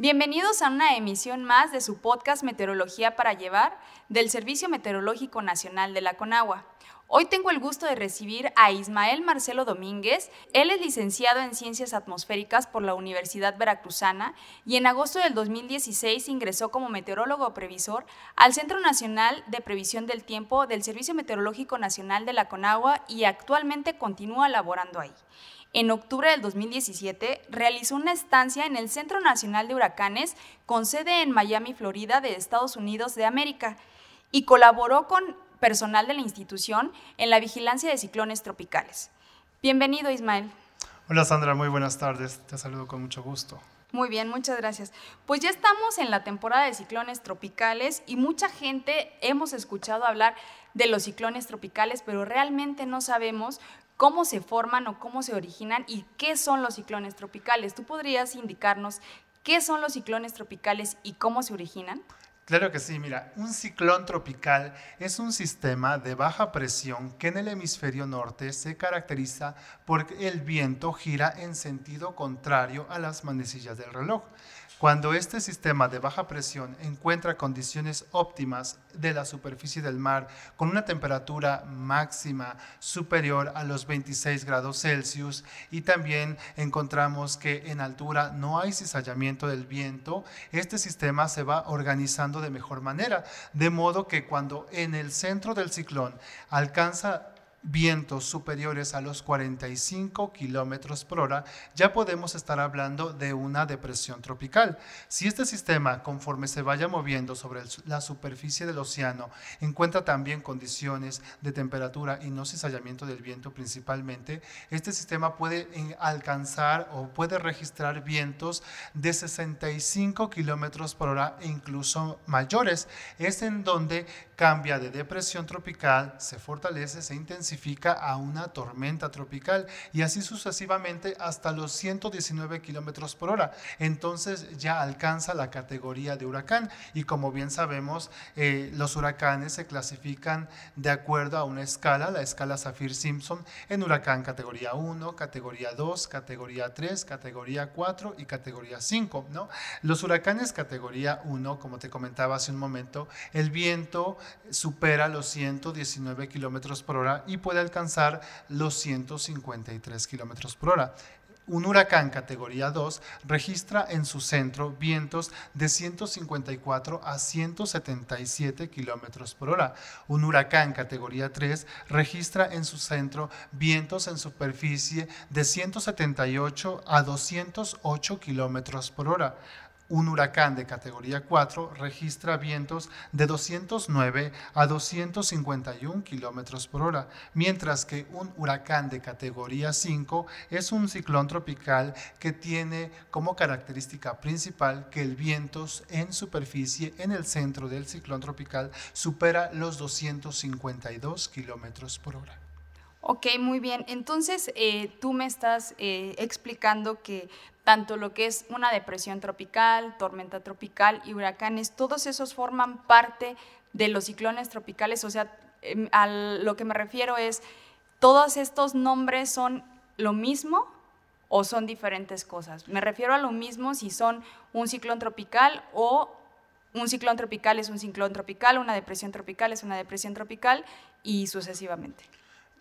Bienvenidos a una emisión más de su podcast Meteorología para Llevar del Servicio Meteorológico Nacional de la Conagua. Hoy tengo el gusto de recibir a Ismael Marcelo Domínguez. Él es licenciado en Ciencias Atmosféricas por la Universidad Veracruzana y en agosto del 2016 ingresó como meteorólogo previsor al Centro Nacional de Previsión del Tiempo del Servicio Meteorológico Nacional de la Conagua y actualmente continúa laborando ahí. En octubre del 2017 realizó una estancia en el Centro Nacional de Huracanes con sede en Miami, Florida, de Estados Unidos de América, y colaboró con personal de la institución en la vigilancia de ciclones tropicales. Bienvenido, Ismael. Hola, Sandra, muy buenas tardes. Te saludo con mucho gusto. Muy bien, muchas gracias. Pues ya estamos en la temporada de ciclones tropicales y mucha gente hemos escuchado hablar de los ciclones tropicales, pero realmente no sabemos cómo se forman o cómo se originan y qué son los ciclones tropicales. ¿Tú podrías indicarnos qué son los ciclones tropicales y cómo se originan? Claro que sí, mira, un ciclón tropical es un sistema de baja presión que en el hemisferio norte se caracteriza porque el viento gira en sentido contrario a las manecillas del reloj. Cuando este sistema de baja presión encuentra condiciones óptimas de la superficie del mar con una temperatura máxima superior a los 26 grados Celsius y también encontramos que en altura no hay cizallamiento del viento, este sistema se va organizando de mejor manera, de modo que cuando en el centro del ciclón alcanza vientos superiores a los 45 kilómetros por hora, ya podemos estar hablando de una depresión tropical. Si este sistema, conforme se vaya moviendo sobre la superficie del océano, encuentra también condiciones de temperatura y no cizallamiento del viento principalmente, este sistema puede eh, alcanzar o puede registrar vientos de 65 kilómetros por hora e incluso mayores. Es en donde cambia de depresión tropical, se fortalece, se intensifica a una tormenta tropical y así sucesivamente hasta los 119 kilómetros por hora. Entonces ya alcanza la categoría de huracán y como bien sabemos, eh, los huracanes se clasifican de acuerdo a una escala, la escala Saffir-Simpson, en huracán categoría 1, categoría 2, categoría 3, categoría 4 y categoría 5. ¿no? Los huracanes categoría 1, como te comentaba hace un momento, el viento supera los 119 kilómetros por hora y puede alcanzar los 153 kilómetros por hora. Un huracán categoría 2 registra en su centro vientos de 154 a 177 kilómetros por hora. Un huracán categoría 3 registra en su centro vientos en superficie de 178 a 208 kilómetros por hora. Un huracán de categoría 4 registra vientos de 209 a 251 kilómetros por hora, mientras que un huracán de categoría 5 es un ciclón tropical que tiene como característica principal que el viento en superficie en el centro del ciclón tropical supera los 252 kilómetros por hora. Ok, muy bien. Entonces, eh, tú me estás eh, explicando que tanto lo que es una depresión tropical, tormenta tropical y huracanes, todos esos forman parte de los ciclones tropicales. O sea, em, a lo que me refiero es, ¿todos estos nombres son lo mismo o son diferentes cosas? Me refiero a lo mismo si son un ciclón tropical o un ciclón tropical es un ciclón tropical, una depresión tropical es una depresión tropical y sucesivamente.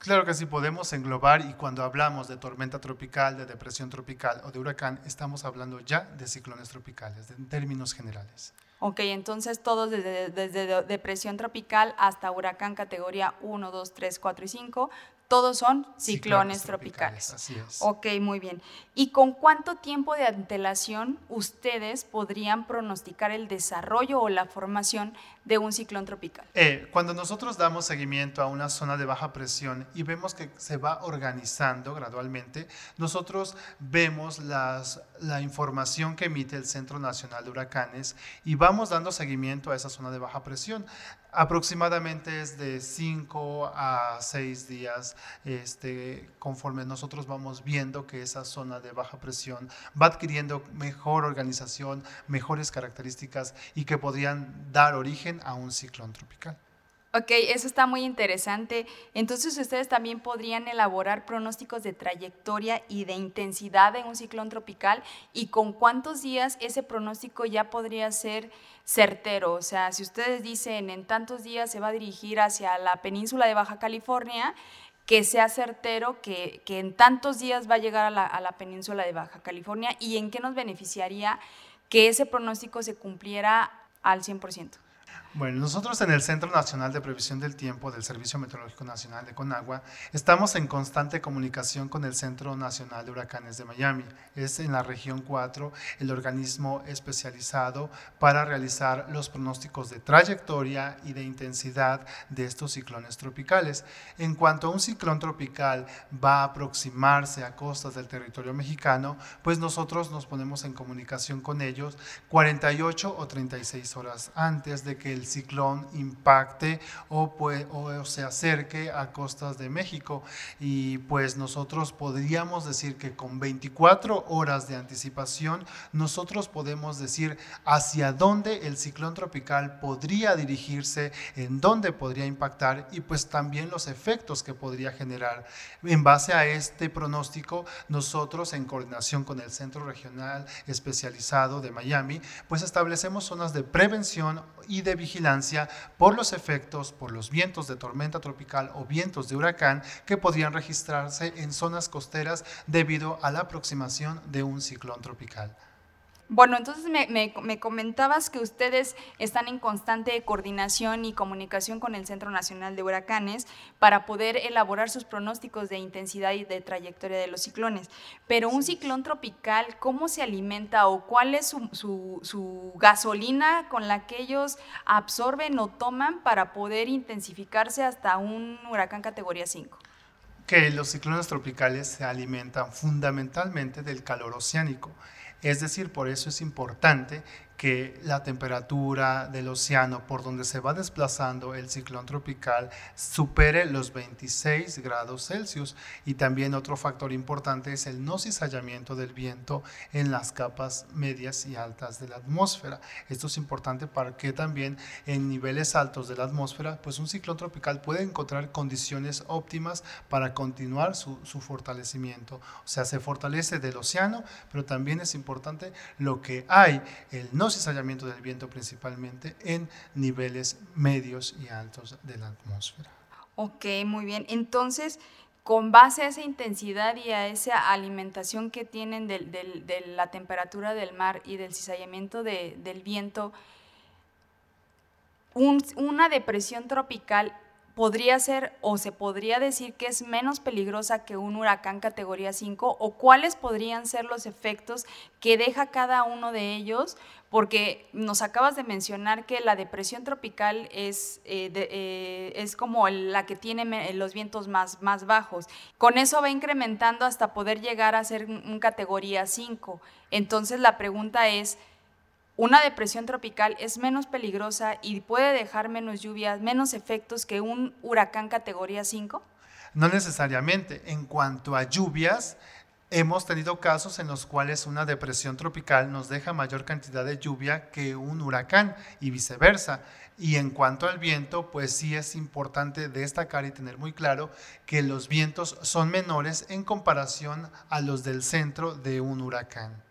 Claro que sí podemos englobar y cuando hablamos de tormenta tropical, de depresión tropical o de huracán, estamos hablando ya de ciclones tropicales, en términos generales. Ok, entonces todos desde, depresión tropical hasta huracán categoría 1, 2, 3, 4 y 5, todos son ciclones, tropicales. Así es. Ok, muy bien. ¿Y con cuánto tiempo de antelación ustedes podrían pronosticar el desarrollo o la formación de un ciclón tropical? Eh, cuando nosotros damos seguimiento a una zona de baja presión y vemos que se va organizando gradualmente, nosotros vemos las, la información que emite el Centro Nacional de Huracanes y vamos dando seguimiento a esa zona de baja presión. Aproximadamente es de 5 a 6 días este, conforme nosotros vamos viendo que esa zona de baja presión va adquiriendo mejor organización, mejores características y que podrían dar origen a un ciclón tropical. Ok, eso está muy interesante. Entonces ustedes también podrían elaborar pronósticos de trayectoria y de intensidad en un ciclón tropical y con cuántos días ese pronóstico ya podría ser certero. O sea, si ustedes dicen en tantos días se va a dirigir hacia la península de Baja California, que sea certero que, en tantos días va a llegar a la, a la península de Baja California y en qué nos beneficiaría que ese pronóstico se cumpliera al 100%. Bueno, nosotros en el Centro Nacional de Previsión del Tiempo del Servicio Meteorológico Nacional de Conagua estamos en constante comunicación con el Centro Nacional de Huracanes de Miami. Es en la región 4 el organismo especializado para realizar los pronósticos de trayectoria y de intensidad de estos ciclones tropicales. En cuanto a un ciclón tropical va a aproximarse a costas del territorio mexicano, pues nosotros nos ponemos en comunicación con ellos 48 o 36 horas antes de que el ciclón impacte o, o se acerque a costas de México. Y pues nosotros podríamos decir que con 24 horas de anticipación, nosotros podemos decir hacia dónde el ciclón tropical podría dirigirse, en dónde podría impactar y pues también los efectos que podría generar. En base a este pronóstico, nosotros en coordinación con el Centro Regional Especializado de Miami, pues establecemos zonas de prevención y de vigilancia por los efectos, por los vientos de tormenta tropical o vientos de huracán que podrían registrarse en zonas costeras debido a la aproximación de un ciclón tropical. Bueno, entonces me, comentabas que ustedes están en constante coordinación y comunicación con el Centro Nacional de Huracanes para poder elaborar sus pronósticos de intensidad y de trayectoria de los ciclones. Pero un ciclón tropical, ¿cómo se alimenta o cuál es su, su gasolina con la que ellos absorben o toman para poder intensificarse hasta un huracán categoría 5? Que los ciclones tropicales se alimentan fundamentalmente del calor oceánico. Es decir, por eso es importante que la temperatura del océano por donde se va desplazando el ciclón tropical supere los 26 grados Celsius. Y también otro factor importante es el no cizallamiento del viento en las capas medias y altas de la atmósfera. Esto es importante para que también en niveles altos de la atmósfera, pues un ciclón tropical puede encontrar condiciones óptimas para continuar su, su fortalecimiento. O sea, se fortalece del océano, pero también es importante lo que hay, el no cizallamiento del viento principalmente en niveles medios y altos de la atmósfera. Ok, muy bien. Entonces, con base a esa intensidad y a esa alimentación que tienen de, la temperatura del mar y del cizallamiento del viento, una depresión tropical podría ser o se podría decir que es menos peligrosa que un huracán categoría 5 o cuáles podrían ser los efectos que deja cada uno de ellos porque nos acabas de mencionar que la depresión tropical es, eh, eh, es como la que tiene los vientos más, más bajos. Con eso va incrementando hasta poder llegar a ser un categoría 5. Entonces la pregunta es, una depresión tropical es menos peligrosa y puede dejar menos lluvias, menos efectos que un huracán categoría 5? No necesariamente. En cuanto a lluvias, hemos tenido casos en los cuales una depresión tropical nos deja mayor cantidad de lluvia que un huracán y viceversa. Y en cuanto al viento, pues sí es importante destacar y tener muy claro que los vientos son menores en comparación a los del centro de un huracán.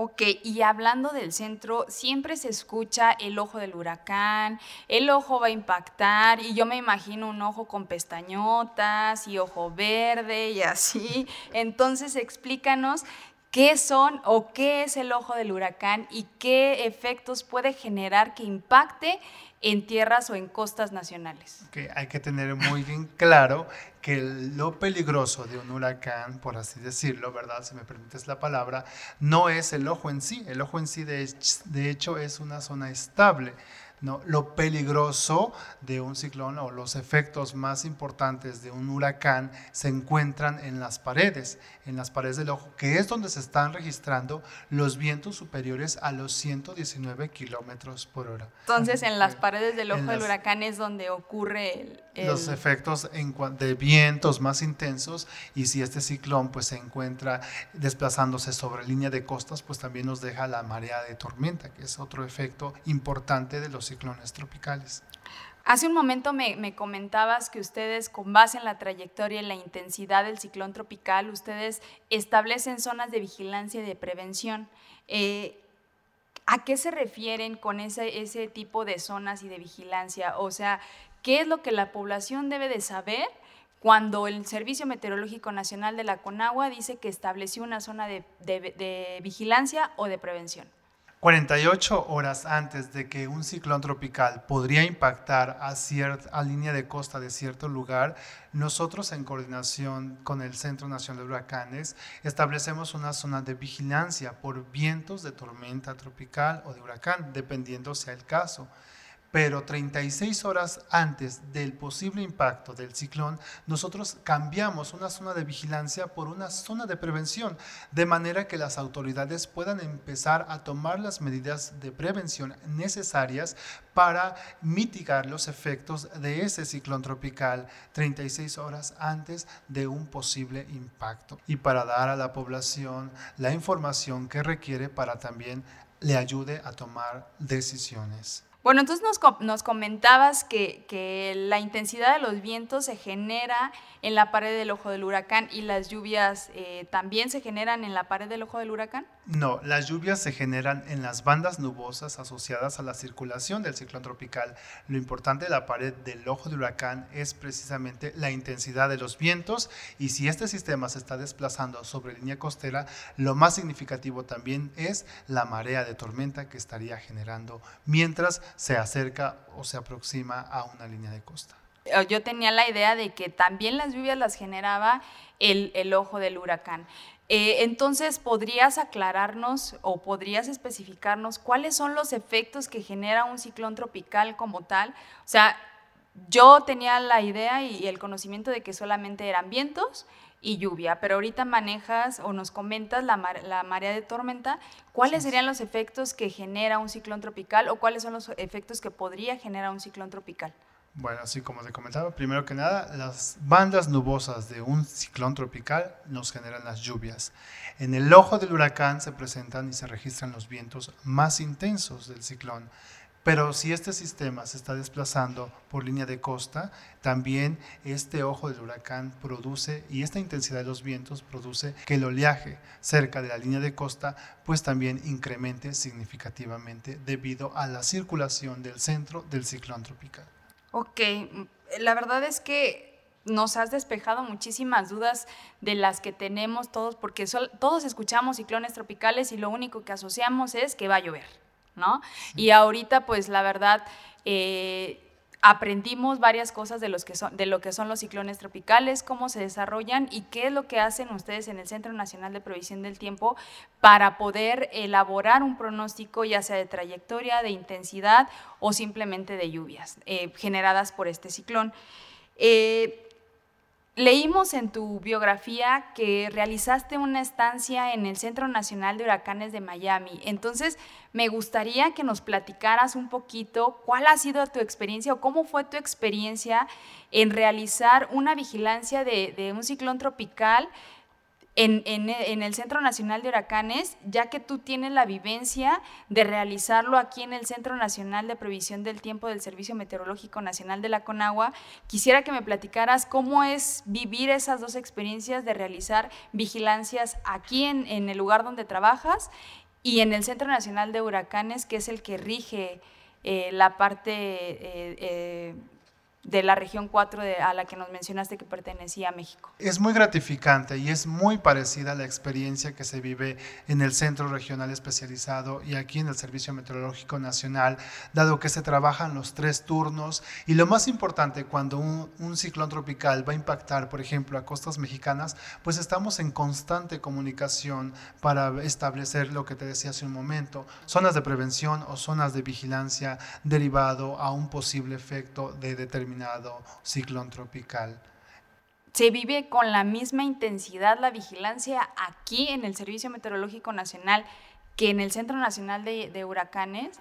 Ok, y hablando del centro, siempre se escucha el ojo del huracán, el ojo va a impactar, y yo me imagino un ojo con pestañotas y ojo verde y así. Entonces, explícanos qué son o qué es el ojo del huracán y qué efectos puede generar que impacte en tierras o en costas nacionales. Okay, hay que tener muy bien claro que lo peligroso de un huracán, por así decirlo, ¿verdad? Si me permites la palabra, no es el ojo en sí. El ojo en sí, de, hecho, es una zona estable ¿no? Lo peligroso de un ciclón o los efectos más importantes de un huracán se encuentran en las paredes, en las paredes del ojo, que es donde se están registrando los vientos superiores a los 119 kilómetros por hora. Entonces, en las paredes del ojo del huracán es donde ocurre los efectos de vientos más intensos y si este ciclón pues se encuentra desplazándose sobre línea de costas, pues también nos deja la marea de tormenta, que es otro efecto importante de los ciclones tropicales. Hace un momento me, comentabas que ustedes, con base en la trayectoria y la intensidad del ciclón tropical, ustedes establecen zonas de vigilancia y de prevención. Eh, ¿A qué se refieren con ese, ese tipo de zonas y de vigilancia? O sea, ¿qué es lo que la población debe de saber cuando el Servicio Meteorológico Nacional de la Conagua dice que estableció una zona de vigilancia o de prevención? 48 horas antes de que un ciclón tropical podría impactar a, cierta, línea de costa de cierto lugar, nosotros en coordinación con el Centro Nacional de Huracanes establecemos una zona de vigilancia por vientos de tormenta tropical o de huracán, dependiendo sea el caso pero 36 horas antes del posible impacto del ciclón, nosotros cambiamos una zona de vigilancia por una zona de prevención, de manera que las autoridades puedan empezar a tomar las medidas de prevención necesarias para mitigar los efectos de ese ciclón tropical 36 horas antes de un posible impacto y para dar a la población la información que requiere para también le ayude a tomar decisiones. Bueno, entonces nos, comentabas que, la intensidad de los vientos se genera en la pared del ojo del huracán y las lluvias eh, también se generan en la pared del ojo del huracán. No, las lluvias se generan en las bandas nubosas asociadas a la circulación del ciclón tropical. Lo importante de la pared del ojo del huracán es precisamente la intensidad de los vientos y si este sistema se está desplazando sobre línea costera, lo más significativo también es la marea de tormenta que estaría generando mientras se acerca o se aproxima a una línea de costa yo tenía la idea de que también las lluvias las generaba el, el ojo del huracán. Eh, entonces, ¿podrías aclararnos o podrías especificarnos cuáles son los efectos que genera un ciclón tropical como tal? O sea, yo tenía la idea y el conocimiento de que solamente eran vientos y lluvia, pero ahorita manejas o nos comentas la, la marea de tormenta, ¿cuáles serían los efectos que genera un ciclón tropical o cuáles son los efectos que podría generar un ciclón tropical? Bueno, así como te comentaba, primero que nada, las bandas nubosas de un ciclón tropical nos generan las lluvias. En el ojo del huracán se presentan y se registran los vientos más intensos del ciclón. Pero si este sistema se está desplazando por línea de costa, también este ojo del huracán produce, y esta intensidad de los vientos produce que el oleaje cerca de la línea de costa pues también incremente significativamente debido a la circulación del centro del ciclón tropical. Ok, la verdad es que nos has despejado muchísimas dudas de las que tenemos todos, porque todos escuchamos ciclones tropicales y lo único que asociamos es que va a llover, Y ahorita, pues la verdad, eh, aprendimos varias cosas de lo que son los ciclones tropicales, cómo se desarrollan y qué es lo que hacen ustedes en el Centro Nacional de Previsión del Tiempo para poder elaborar un pronóstico ya sea de trayectoria, de intensidad o simplemente de lluvias eh, generadas por este ciclón. Eh, Leímos en tu biografía que realizaste una estancia en el Centro Nacional de Huracanes de Miami. Entonces, me gustaría que nos platicaras un poquito cuál ha sido tu experiencia o cómo fue tu experiencia en realizar una vigilancia de, un ciclón tropical en, el Centro Nacional de Huracanes, ya que tú tienes la vivencia de realizarlo aquí en el Centro Nacional de Previsión del Tiempo del Servicio Meteorológico Nacional de la Conagua, quisiera que me platicaras cómo es vivir esas dos experiencias de realizar vigilancias aquí en, el lugar donde trabajas y en el Centro Nacional de Huracanes, que es el que rige eh, la parte... Eh, eh, de la región 4 a la que nos mencionaste que pertenecía a México. Es muy gratificante y es muy parecida a la experiencia que se vive en el Centro Regional Especializado y aquí en el Servicio Meteorológico Nacional, dado que se trabajan los tres turnos y lo más importante cuando un, un ciclón tropical va a impactar, por ejemplo, a costas mexicanas, pues estamos en constante comunicación para establecer lo que te decía hace un momento, zonas de prevención o zonas de vigilancia derivado a un posible efecto de determinación ciclón tropical. ¿Se vive con la misma intensidad la vigilancia aquí en el Servicio Meteorológico Nacional que en el Centro Nacional de, de Huracanes?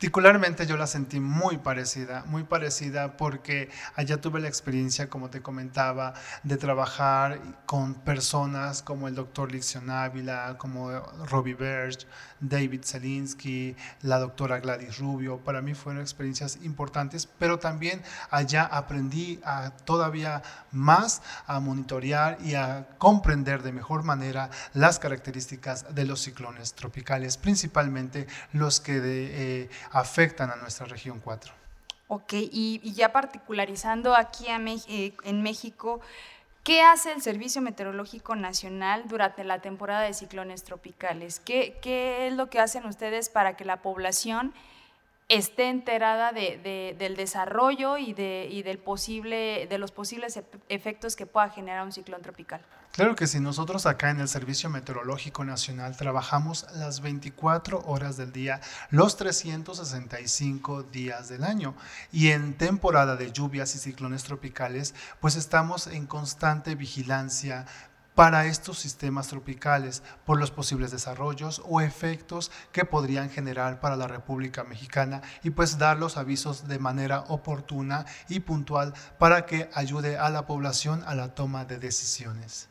Particularmente yo la sentí muy parecida, muy parecida porque allá tuve la experiencia, como te comentaba, de trabajar con personas como el doctor Lixion Ávila, como Robbie Berge, David Zelinsky, la doctora Gladys Rubio. Para mí fueron experiencias importantes, pero también allá aprendí a, todavía más a monitorear y a comprender de mejor manera las características de los ciclones tropicales, principalmente los que de, eh, afectan a nuestra región 4. Ok, y, ya particularizando aquí eh, en México, ¿qué hace el Servicio Meteorológico Nacional durante la temporada de ciclones tropicales? ¿Qué, qué es lo que hacen ustedes para que la población esté enterada de, del desarrollo y, de, del posible, de los posibles efectos que pueda generar un ciclón tropical. Claro que sí, nosotros acá en el Servicio Meteorológico Nacional trabajamos las 24 horas del día, los 365 días del año. Y en temporada de lluvias y ciclones tropicales, pues estamos en constante vigilancia, para estos sistemas tropicales por los posibles desarrollos o efectos que podrían generar para la República Mexicana y pues dar los avisos de manera oportuna y puntual para que ayude a la población a la toma de decisiones.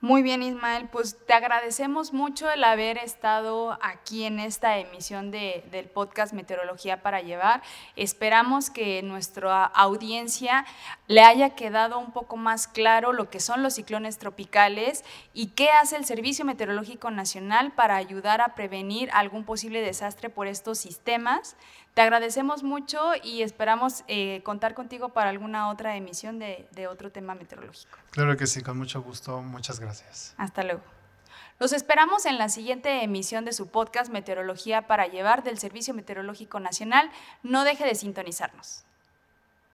Muy bien, Ismael, pues te agradecemos mucho el haber estado aquí en esta emisión de, del podcast Meteorología para Llevar. Esperamos que nuestra audiencia le haya quedado un poco más claro lo que son los ciclones tropicales y qué hace el Servicio Meteorológico Nacional para ayudar a prevenir algún posible desastre por estos sistemas. Te agradecemos mucho y esperamos eh, contar contigo para alguna otra emisión de, de otro tema meteorológico. Claro que sí, con mucho gusto. Muchas gracias. Hasta luego. Los esperamos en la siguiente emisión de su podcast Meteorología para llevar del Servicio Meteorológico Nacional. No deje de sintonizarnos.